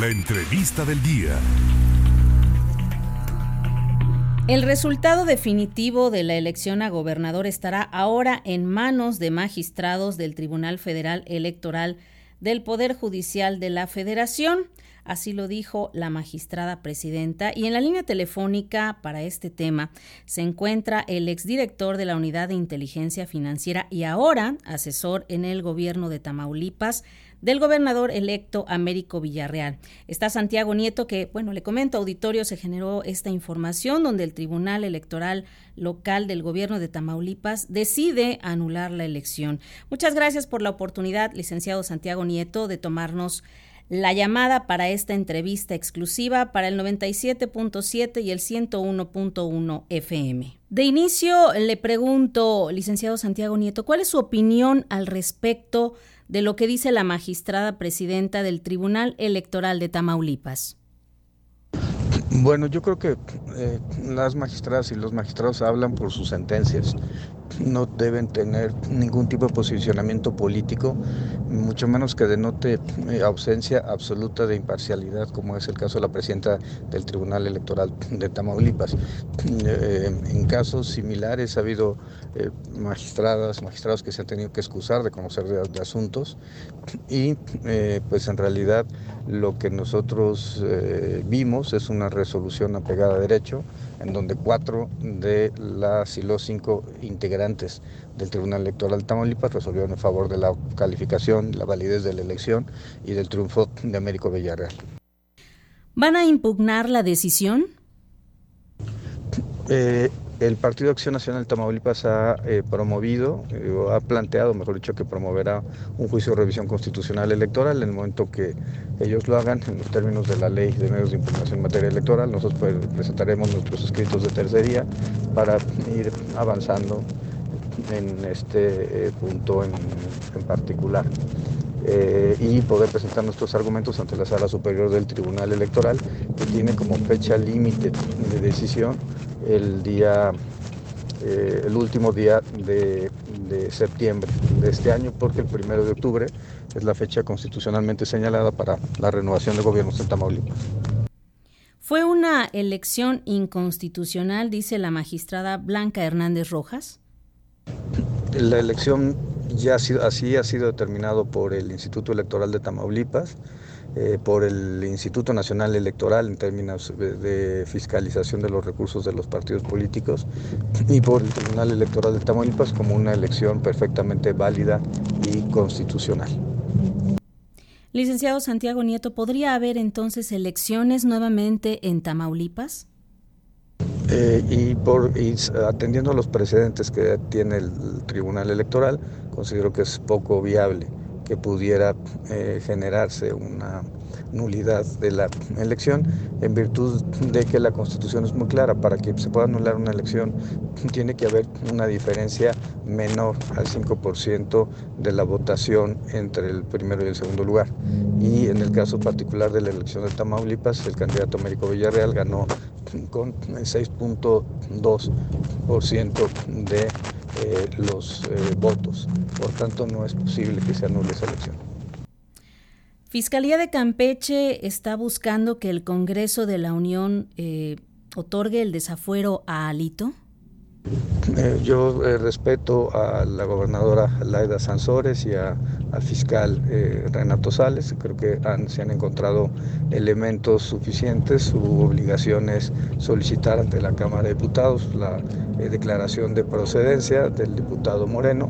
La entrevista del día. El resultado definitivo de la elección a gobernador estará ahora en manos de magistrados del Tribunal Federal Electoral del Poder Judicial de la Federación. Así lo dijo la magistrada presidenta. Y en la línea telefónica para este tema se encuentra el exdirector de la Unidad de Inteligencia Financiera y ahora asesor en el gobierno de Tamaulipas, del gobernador electo Américo Villarreal. Está Santiago Nieto, que, bueno, le comento, auditorio, se generó esta información donde el Tribunal Electoral Local del Gobierno de Tamaulipas decide anular la elección. Muchas gracias por la oportunidad, licenciado Santiago Nieto, de tomarnos la llamada para esta entrevista exclusiva para el 97.7 y el 101.1 FM. De inicio, le pregunto, licenciado Santiago Nieto, ¿cuál es su opinión al respecto de lo que dice la magistrada presidenta del Tribunal Electoral de Tamaulipas? Bueno, yo creo que eh, las magistradas y los magistrados hablan por sus sentencias no deben tener ningún tipo de posicionamiento político, mucho menos que denote eh, ausencia absoluta de imparcialidad, como es el caso de la presidenta del Tribunal Electoral de Tamaulipas. Eh, en casos similares ha habido magistradas, magistrados que se han tenido que excusar de conocer de, asuntos y pues en realidad lo que nosotros vimos es una resolución apegada a derecho en donde cuatro de las y los cinco integrantes del Tribunal Electoral de Tamaulipas resolvieron en favor de la calificación, la validez de la elección y del triunfo de Américo Villarreal. ¿Van a impugnar la decisión? Eh, el Partido Acción Nacional de Tamaulipas ha eh, promovido, eh, ha planteado, mejor dicho, que promoverá un juicio de revisión constitucional electoral en el momento que ellos lo hagan en los términos de la ley de medios de información en materia electoral. Nosotros pues, presentaremos nuestros escritos de tercería para ir avanzando en este punto en, particular. y poder presentar nuestros argumentos ante la Sala Superior del Tribunal Electoral, que tiene como fecha límite de decisión el día, eh, el último día de, septiembre de este año, porque el primero de octubre es la fecha constitucionalmente señalada para la renovación de gobiernos en Tamaulipas. ¿Fue una elección inconstitucional, dice la magistrada Blanca Hernández Rojas? La elección ya ha sido, así ha sido determinado por el Instituto Electoral de Tamaulipas eh, por el Instituto Nacional Electoral en términos de, fiscalización de los recursos de los partidos políticos y por el Tribunal Electoral de Tamaulipas como una elección perfectamente válida y constitucional. Licenciado Santiago Nieto, ¿podría haber entonces elecciones nuevamente en Tamaulipas? Eh, y, por, atendiendo a los precedentes que tiene el Tribunal Electoral, considero que es poco viable que pudiera eh, generarse una nulidad de la elección en virtud de que la constitución es muy clara. Para que se pueda anular una elección tiene que haber una diferencia menor al 5% de la votación entre el primero y el segundo lugar. Y en el caso particular de la elección de Tamaulipas, el candidato Américo Villarreal ganó con 6.2% de eh, los eh, votos. Por tanto, no es posible que se anule esa elección. Fiscalía de Campeche está buscando que el Congreso de la Unión eh, otorgue el desafuero a Alito. Eh, yo eh, respeto a la gobernadora Laida Sansores y al fiscal eh, Renato Sales. Creo que se han encontrado elementos suficientes. Su obligación es solicitar ante la Cámara de Diputados la declaración de procedencia del diputado Moreno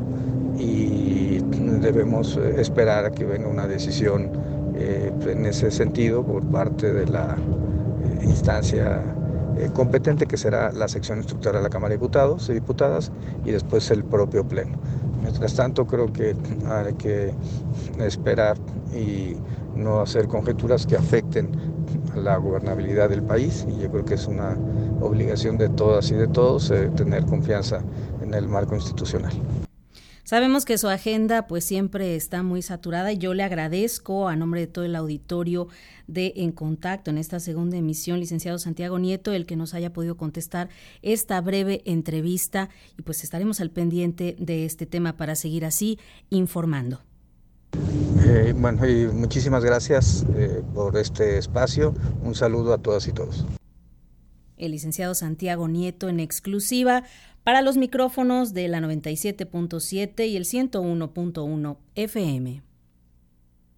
y debemos esperar a que venga una decisión en ese sentido por parte de la instancia eh, competente, que será la sección instructora de la Cámara de Diputados y Diputadas, y después el propio Pleno. Mientras tanto, creo que hay que esperar y no hacer conjeturas que afecten a la gobernabilidad del país, y yo creo que es una obligación de todas y de todos eh, tener confianza en el marco institucional. Sabemos que su agenda pues siempre está muy saturada y yo le agradezco a nombre de todo el auditorio de En Contacto en esta segunda emisión, licenciado Santiago Nieto, el que nos haya podido contestar esta breve entrevista y pues estaremos al pendiente de este tema para seguir así informando. Eh, bueno, y muchísimas gracias eh, por este espacio. Un saludo a todas y todos. El licenciado Santiago Nieto en exclusiva para los micrófonos de la 97.7 y el 101.1 FM.